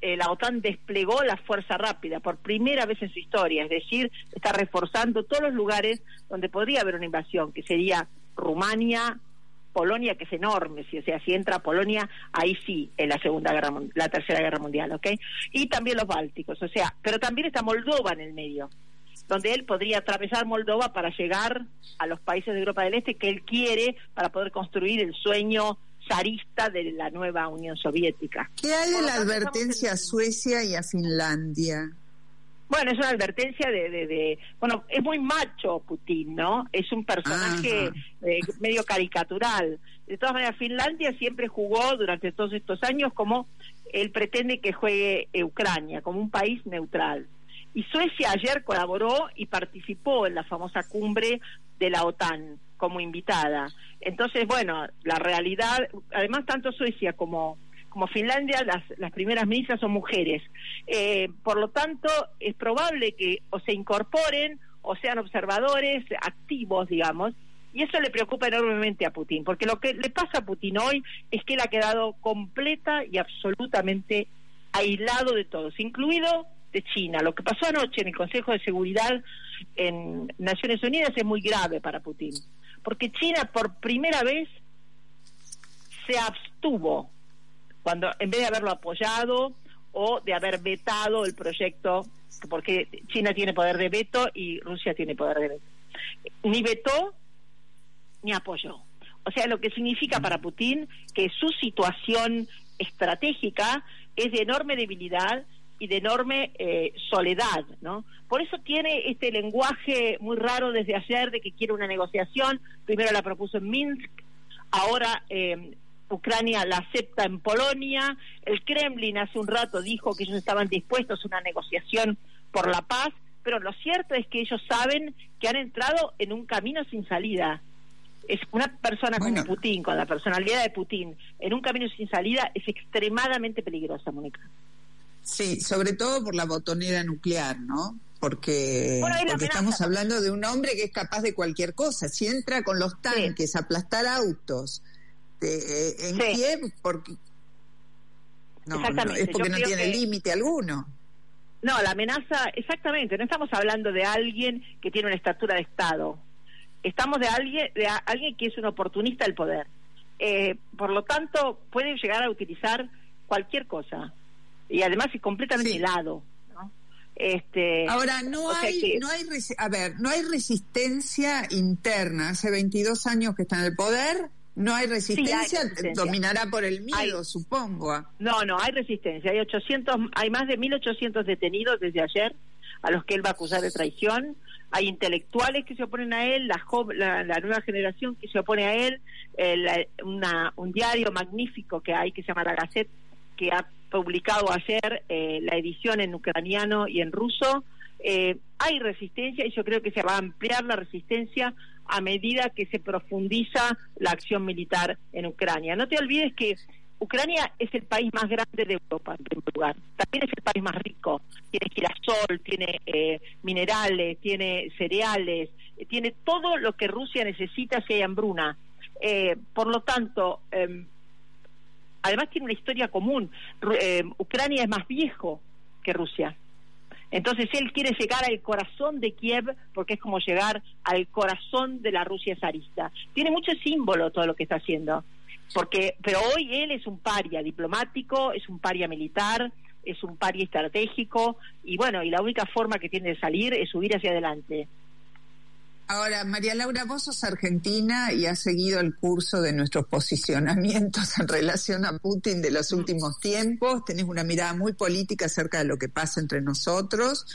eh, la OTAN desplegó la fuerza rápida por primera vez en su historia, es decir, está reforzando todos los lugares donde podría haber una invasión, que sería Rumania, Polonia, que es enorme, si, o sea, si entra Polonia, ahí sí, en la segunda guerra, la tercera guerra mundial, ¿ok? Y también los bálticos, o sea, pero también está Moldova en el medio, donde él podría atravesar Moldova para llegar a los países de Europa del Este que él quiere para poder construir el sueño zarista de la nueva Unión Soviética. ¿Qué hay lo la advertencia a en- Suecia y a Finlandia? Bueno, es una advertencia de, de, de- bueno, es muy macho Putin, ¿no? Es un personaje eh, medio caricatural. De todas maneras, Finlandia siempre jugó durante todos estos años como él pretende que juegue Ucrania, como un país neutral. Y Suecia ayer colaboró y participó en la famosa cumbre de la OTAN como invitada. Entonces, bueno, la realidad, además tanto Suecia como como Finlandia, las, primeras ministras son mujeres. Eh, por lo tanto, es probable que o se incorporen o sean observadores activos, digamos, y eso le preocupa enormemente a Putin, porque lo que le pasa a Putin hoy es que él ha quedado completa y absolutamente aislado de todos, incluido de China. Lo que pasó anoche en el Consejo de Seguridad en Naciones Unidas es muy grave para Putin, porque China por primera vez se abstuvo cuando en vez de haberlo apoyado o de haber vetado el proyecto, porque China tiene poder de veto y Rusia tiene poder de veto. Ni vetó ni apoyó. O sea, lo que significa para Putin que su situación estratégica es de enorme debilidad y de enorme eh, soledad, ¿no? Por eso tiene este lenguaje muy raro desde ayer de que quiere una negociación. Primero la propuso en Minsk, ahora eh, Ucrania la acepta en Polonia. El Kremlin hace un rato dijo que ellos estaban dispuestos a una negociación por la paz, pero lo cierto es que ellos saben que han entrado en un camino sin salida. Es una persona Bueno. como Putin, con la personalidad de Putin, en un camino sin salida es extremadamente peligrosa, Mónica. Sí, sobre todo por la botonera nuclear, ¿no? Porque, Bueno, estamos hablando de un hombre que es capaz de cualquier cosa. Si entra con los tanques a aplastar autos eh, en Sí. Kiev, porque no, es porque yo no tiene que- límite alguno. No, la amenaza, exactamente, no estamos hablando de alguien que tiene una estatura de Estado. Estamos de alguien, de a- alguien que es un oportunista del poder. Eh, por lo tanto, pueden llegar a utilizar cualquier cosa. Y además es completamente helado. ¿no? Este, Ahora, no hay, que- no hay, a ver, no hay resistencia interna. Hace 22 años que está en el poder, no hay resistencia, resistencia. dominará por el miedo, Hay- supongo. No, no, hay resistencia. Hay 800, hay más de 1.800 detenidos desde ayer a los que él va a acusar de traición. Hay intelectuales que se oponen a él, la, la, la nueva generación que se opone a él, eh, la- una- un diario magnífico que hay que se llama La Gazette, que ha publicado ayer eh, la edición en ucraniano y en ruso. Eh, hay resistencia y yo creo que se va a ampliar la resistencia a medida que se profundiza la acción militar en Ucrania. No te olvides que Ucrania es el país más grande de Europa, en primer lugar. También es el país más rico. Tiene girasol, tiene eh, minerales, tiene cereales, eh, tiene todo lo que Rusia necesita si hay hambruna. Eh, por lo tanto, em, además tiene una historia común. Eh, Ucrania es más viejo que Rusia. Entonces él quiere llegar al corazón de Kiev porque es como llegar al corazón de la Rusia zarista. Tiene mucho símbolo todo lo que está haciendo. Porque, pero hoy él es un paria diplomático, es un paria militar, es un paria estratégico y bueno, y la única forma que tiene de salir es subir hacia adelante. Ahora, María Laura, vos sos argentina y has seguido el curso de nuestros posicionamientos en relación a Putin de los últimos tiempos. Tenés una mirada muy política acerca de lo que pasa entre nosotros.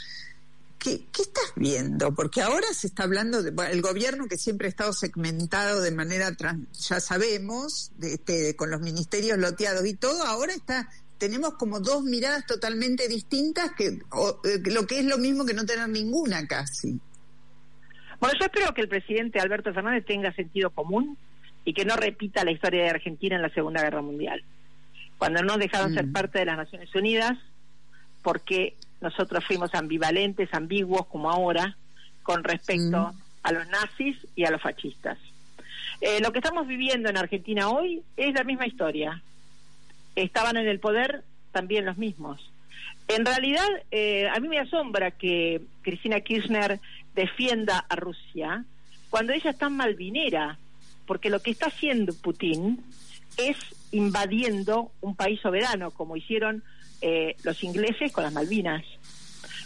¿Qué, qué estás viendo? Porque ahora se está hablando del el gobierno que siempre ha estado segmentado de manera, trans- ya sabemos, de, este, con los ministerios loteados y todo, ahora está tenemos como dos miradas totalmente distintas, que o, eh, lo que es lo mismo que no tener ninguna casi. Bueno, yo espero que el presidente Alberto Fernández tenga sentido común y que no repita la historia de Argentina en la Segunda Guerra Mundial, cuando no dejaron ser parte de las Naciones Unidas, porque nosotros fuimos ambivalentes, ambiguos como ahora, con respecto a los nazis y a los fascistas. Eh, lo que estamos viviendo en Argentina hoy es la misma historia. Estaban en el poder también los mismos. En realidad, eh, a mí me asombra que Cristina Kirchner defienda a Rusia cuando ella es tan malvinera, porque lo que está haciendo Putin es invadiendo un país soberano, como hicieron eh, los ingleses con las Malvinas.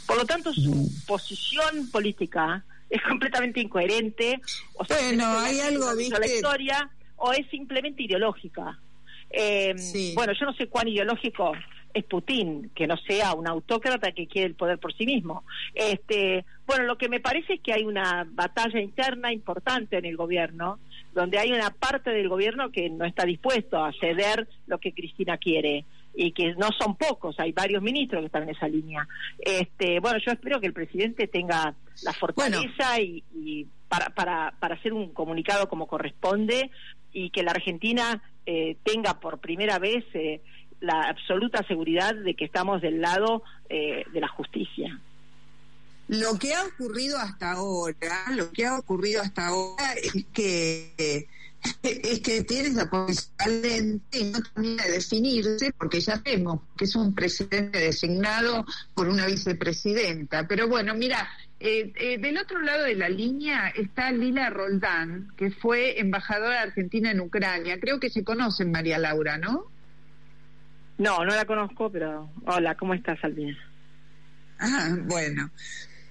Por lo tanto, su posición política es completamente incoherente. O sea, Bueno, hay algo, la ¿viste? historia o es simplemente ideológica. Eh, Bueno, yo no sé cuán ideológico es Putin, que no sea un autócrata que quiere el poder por sí mismo. Este, bueno, lo que me parece es que hay una batalla interna importante en el gobierno, donde hay una parte del gobierno que no está dispuesto a ceder lo que Cristina quiere y que no son pocos, hay varios ministros que están en esa línea. Este, bueno, yo espero que el presidente tenga la fortaleza y, y para, para, para hacer un comunicado como corresponde y que la Argentina eh, tenga por primera vez eh, la absoluta seguridad de que estamos del lado eh, de la justicia. Lo que ha ocurrido hasta ahora, lo que ha ocurrido hasta ahora es que [laughs] es que tiene esa posición y no termina de definirse porque ya vemos que es un presidente designado por una vicepresidenta. Pero bueno, mira, eh, eh, del otro lado de la línea está Lila Roldán, que fue embajadora Argentina en Ucrania. Creo que se conocen, María Laura, ¿no? No, no la conozco, pero hola, ¿cómo estás, Albina? Ah, bueno.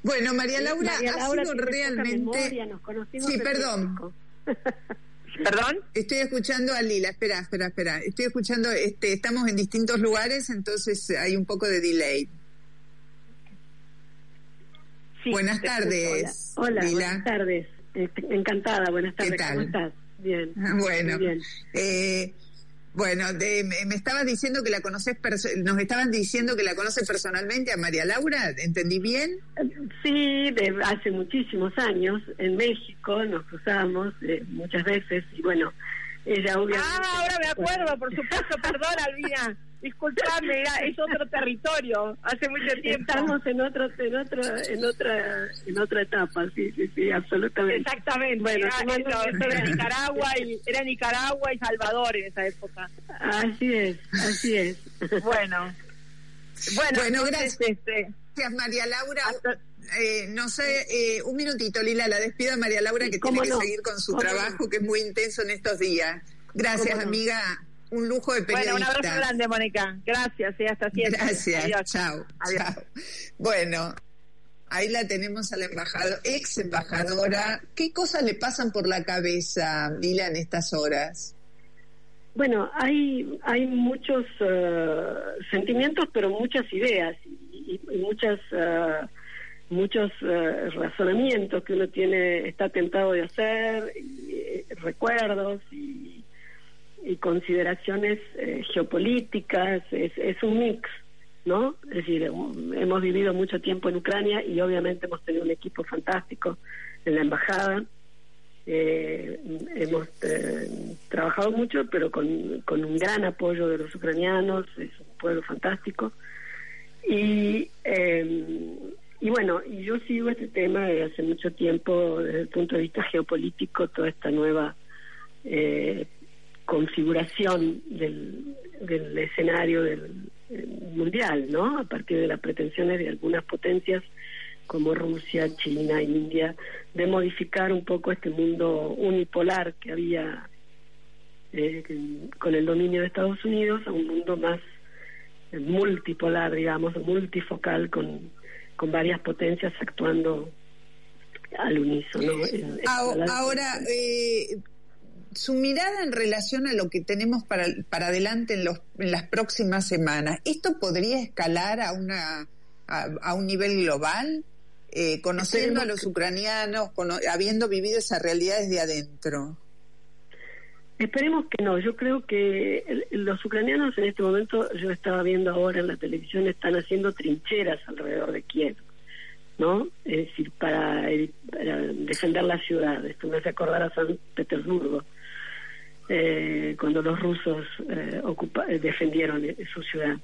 Bueno, María Laura, María ha Laura sido tiene poca realmente... memoria, nos conocimos Sí, perdón. [laughs] ¿Perdón? Estoy escuchando a Lila, espera, espera, espera. Estoy escuchando, este, estamos en distintos lugares, entonces hay un poco de delay. buenas te tardes, Hola, Hola, Lila. buenas tardes. Este, encantada, buenas tardes. tal? ¿Cómo estás? Bien. [laughs] Bueno, bien. eh, bueno, de- me, me estabas diciendo que la conoces, nos estaban diciendo que la conoces personalmente a María Laura, ¿entendí bien? Sí, de hace muchísimos años en México nos cruzamos eh, muchas veces y bueno, ella obviamente... Ah, ahora me acuerdo, por supuesto, perdón, Albina. Disculpame, es otro territorio, hace mucho tiempo. Estamos en otro, en otra, en otra, en otra etapa, sí, sí, sí, absolutamente. Exactamente, Bueno, era, eso, era. Nicaragua y era Nicaragua y Salvador en esa época. Así es, así es. Bueno, bueno, gracias. este, Gracias, María Laura. Eh, no sé, eh, un minutito, Lila, la despido a María Laura que tiene que no, seguir con su trabajo, que es muy intenso en estos días. Gracias, ¿Cómo no? Un lujo de periodista. Bueno, un abrazo grande, Mónica. Gracias, y hasta siempre. Gracias, Adiós. chao, Adiós. chao. Bueno, ahí la tenemos a la embajadora, ex embajadora. ¿Qué cosas le pasan por la cabeza, Lila, en estas horas? Bueno, hay, hay muchos eh, sentimientos, pero muchas ideas y, y muchas eh, muchos eh, razonamientos que uno tiene está tentado de hacer, y, eh, recuerdos y, y consideraciones eh, geopolíticas. Es, un mix, ¿no? Es decir, um, hemos vivido mucho tiempo en Ucrania y obviamente hemos tenido un equipo fantástico en la embajada. Eh, hemos eh, trabajado mucho, pero con, con un gran apoyo de los ucranianos, es un pueblo fantástico. Y, eh, y bueno, y yo sigo este tema desde hace mucho tiempo desde el punto de vista geopolítico, toda esta nueva eh, configuración del, del escenario del, eh, mundial, ¿no? A partir de las pretensiones de algunas potencias como Rusia, China, India, de modificar un poco este mundo unipolar que había eh, con el dominio de Estados Unidos a un mundo más eh, multipolar, digamos, multifocal, con, con varias potencias actuando al unísono. ahora, eh, su mirada en relación a lo que tenemos para, para adelante en, los, en las próximas semanas, ¿esto podría escalar a, una, a, a un nivel global? Eh, conociendo a los ucranianos, cono- habiendo vivido esa realidad desde adentro. Esperemos que no. Yo creo que el- los ucranianos en este momento, yo estaba viendo ahora en la televisión, están haciendo trincheras alrededor de Kiev, ¿no? Es decir, para, para defender la ciudad. Esto me hace acordar a San Petersburgo, eh, cuando los rusos eh, eh, defendieron eh, su ciudad.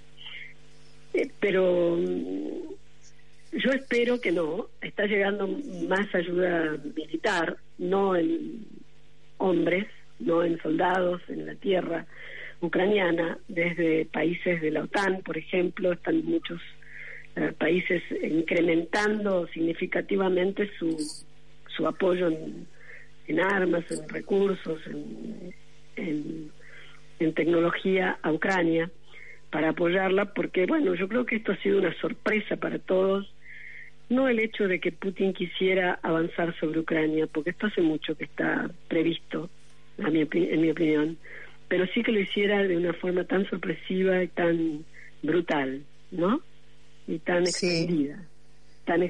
Pero mm, yo espero que no. Está llegando más ayuda militar, no en hombres, no en soldados, en la tierra ucraniana, desde países de la OTAN, por ejemplo, están muchos países incrementando significativamente su, su apoyo en, en armas, en recursos, en, en, en tecnología a Ucrania para apoyarla, porque bueno, yo creo que esto ha sido una sorpresa para todos, no el hecho de que Putin quisiera avanzar sobre Ucrania, porque esto hace mucho que está previsto, a mi en mi opinión, pero sí que lo hiciera de una forma tan sorpresiva y tan brutal, ¿no? Y tan Sí. extendida.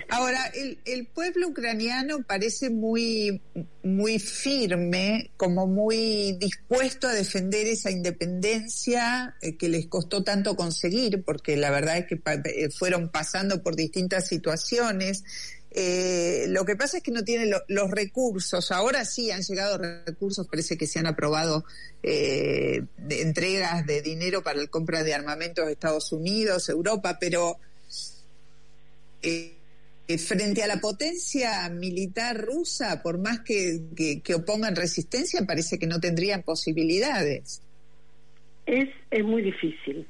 Ahora, el, el pueblo ucraniano parece muy, muy firme, como muy dispuesto a defender esa independencia eh, que les costó tanto conseguir, porque la verdad es que pa- eh, fueron pasando por distintas situaciones. Eh, lo que pasa es que no tienen lo- los recursos. Ahora sí han llegado recursos, parece que se han aprobado entregas de dinero para la compra de armamentos de Estados Unidos, Europa, pero eh, frente a la potencia militar rusa, por más que, que, opongan resistencia, parece que no tendrían posibilidades. Es, es muy difícil.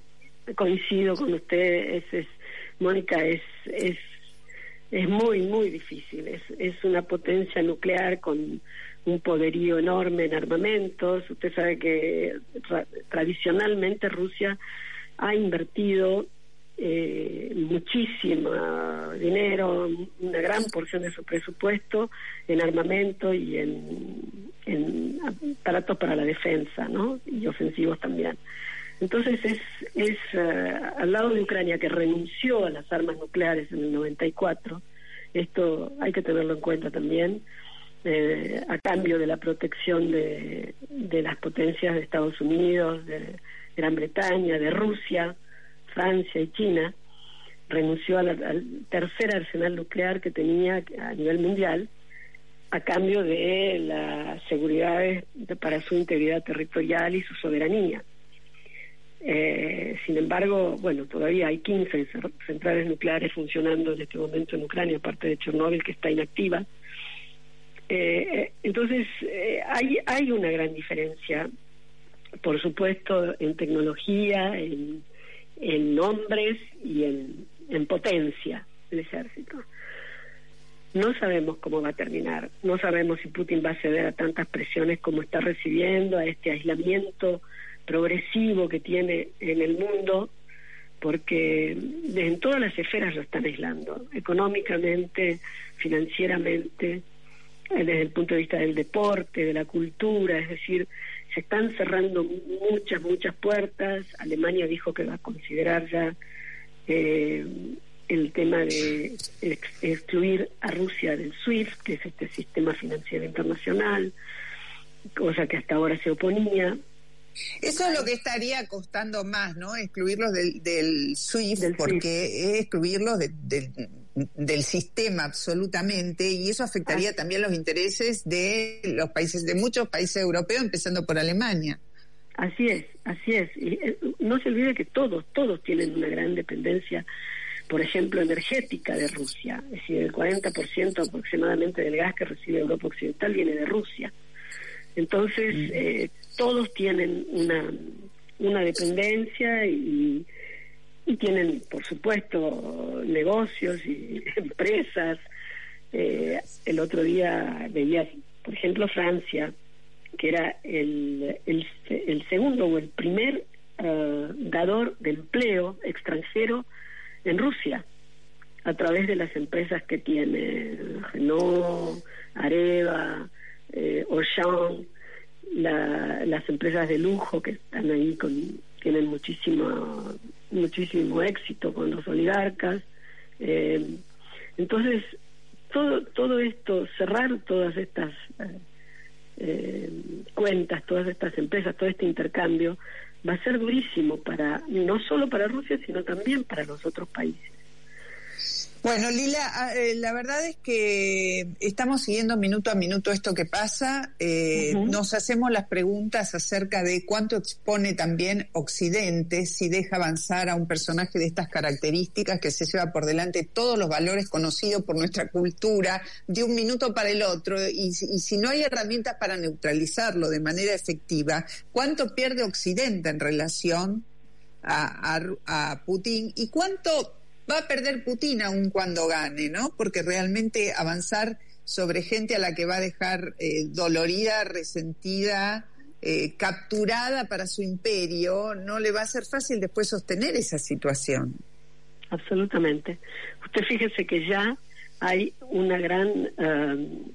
Coincido con usted, es, Mónica, es, es, es muy, muy difícil. Es, es una potencia nuclear con un poderío enorme en armamentos. Usted sabe que tra- tradicionalmente Rusia ha invertido eh, muchísimo dinero, una gran porción de su presupuesto en armamento y en, en aparatos para la defensa, ¿no? Y ofensivos también. Entonces es, es eh, al lado de Ucrania que renunció a las armas nucleares en el 94, esto hay que tenerlo en cuenta también, eh, a cambio de la protección de, de las potencias de Estados Unidos, de Gran Bretaña, de Rusia, Francia y China, renunció al, tercer arsenal nuclear que tenía a nivel mundial a cambio de la seguridad de- para su integridad territorial y su soberanía. Eh, sin embargo, bueno, todavía hay 15 cer- centrales nucleares funcionando en este momento en Ucrania, aparte de Chernóbil, que está inactiva. Eh, eh, entonces, eh, hay, hay una gran diferencia, por supuesto, en tecnología, en, en hombres y en, en potencia del ejército. no sabemos cómo va a terminar, no sabemos si Putin va a ceder a tantas presiones como está recibiendo, a este aislamiento progresivo que tiene en el mundo, porque en todas las esferas lo están aislando, económicamente, financieramente, eh, desde el punto de vista del deporte, de la cultura, es decir, se están cerrando muchas, muchas puertas. Alemania dijo que va a considerar ya eh, el tema de excluir a Rusia del SWIFT, que es este sistema financiero internacional, cosa que hasta ahora se oponía. Eso es lo que estaría costando más, ¿no? Excluirlos del, del SWIFT, porque es excluirlos del sistema absolutamente y eso afectaría también los intereses de los países, de muchos países europeos, empezando por Alemania. Así es, así es. Y, eh, no se olvide que todos, todos tienen una gran dependencia por ejemplo, energética de Rusia. Es decir, el 40% aproximadamente del gas que recibe Europa Occidental viene de Rusia. Entonces, mm. eh, todos tienen una, una dependencia y, y tienen, por supuesto, negocios y [laughs] empresas. Eh, el otro día veía, por ejemplo, Francia, que era el, el, el segundo o el primer uh, dador de empleo extranjero en Rusia a través de las empresas que tiene Renault, Areva, eh, Auchan, las empresas de lujo que están ahí con tienen muchísimo muchísimo éxito con los oligarcas eh, entonces todo todo esto cerrar todas estas eh, cuentas todas estas empresas todo este intercambio va a ser durísimo para no solo para Rusia, sino también para los otros países. Bueno, Lila, ah, eh, la verdad es que estamos siguiendo minuto a minuto esto que pasa. Eh, nos hacemos las preguntas acerca de cuánto expone también Occidente si deja avanzar a un personaje de estas características que se lleva por delante todos los valores conocidos por nuestra cultura de un minuto para el otro. Y, si no hay herramientas para neutralizarlo de manera efectiva, ¿cuánto pierde Occidente en relación a, a Putin y cuánto va a perder Putin aun cuando gane, ¿no? Porque realmente avanzar sobre gente a la que va a dejar eh, dolorida, resentida, eh, capturada para su imperio, no le va a ser fácil después sostener esa situación. Absolutamente. Usted fíjese que ya hay una gran um,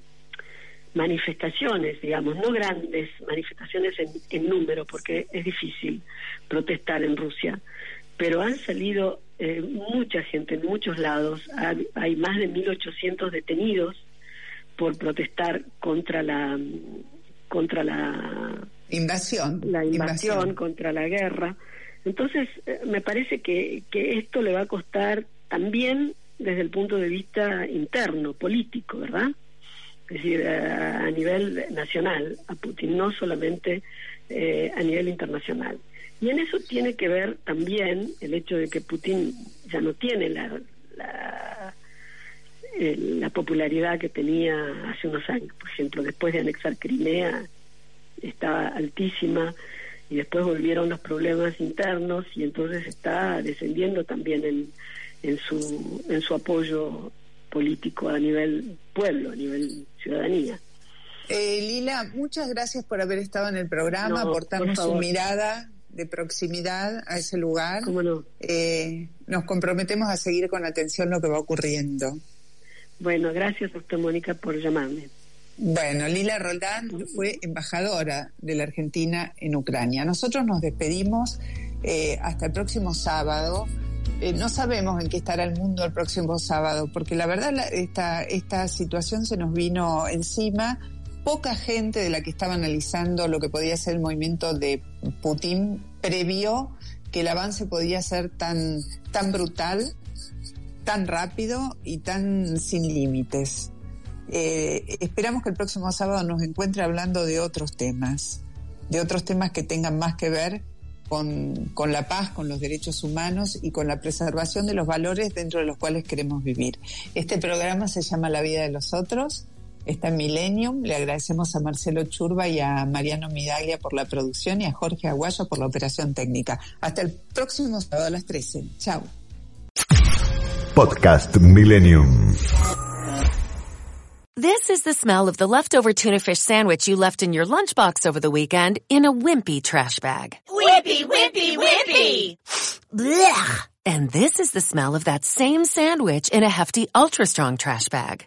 manifestaciones, digamos, no grandes manifestaciones en, en número, porque es difícil protestar en Rusia, pero han salido eh, mucha gente en muchos lados. Hay, más de 1.800 detenidos por protestar contra la contra la invasión, la invasión, contra la guerra. Entonces, eh, me parece que, que esto le va a costar también desde el punto de vista interno, político, ¿verdad? Es decir, a, nivel nacional a Putin, no solamente eh, a nivel internacional. Y en eso tiene que ver también el hecho de que Putin ya no tiene la, la, la popularidad que tenía hace unos años. Por ejemplo, después de anexar Crimea estaba altísima y después volvieron los problemas internos y entonces está descendiendo también en, en su en su apoyo político a nivel pueblo, a nivel ciudadanía. Eh, Lila, muchas gracias por haber estado en el programa, aportarnos su mirada de proximidad a ese lugar. Eh, nos comprometemos a seguir con atención lo que va ocurriendo. Bueno, gracias, doctor Mónica, por llamarme. Bueno, Lila Roldán fue embajadora de la Argentina en Ucrania. Nosotros nos despedimos eh, hasta el próximo sábado. Eh, no sabemos en qué estará el mundo el próximo sábado, porque la verdad esta, esta situación se nos vino encima poca gente de la que estaba analizando lo que podía ser el movimiento de Putin previó que el avance podía ser tan, tan brutal, tan rápido y tan sin límites. Eh, esperamos que el próximo sábado nos encuentre hablando de otros temas, de otros temas que tengan más que ver con, con, la paz, con los derechos humanos y con la preservación de los valores dentro de los cuales queremos vivir. Este programa se llama La vida de los otros está en Millennium. Le agradecemos a Marcelo Churba y a Mariano Midaglia por la producción y a Jorge Aguayo por la operación técnica. Hasta el próximo sábado a las 13. Chao. Podcast Millennium. This is the smell of the leftover tuna fish sandwich you left in your lunchbox over the weekend in a wimpy trash bag. Wimpy, wimpy, wimpy! Blech! And this is the smell of that same sandwich in a hefty, ultra strong trash bag.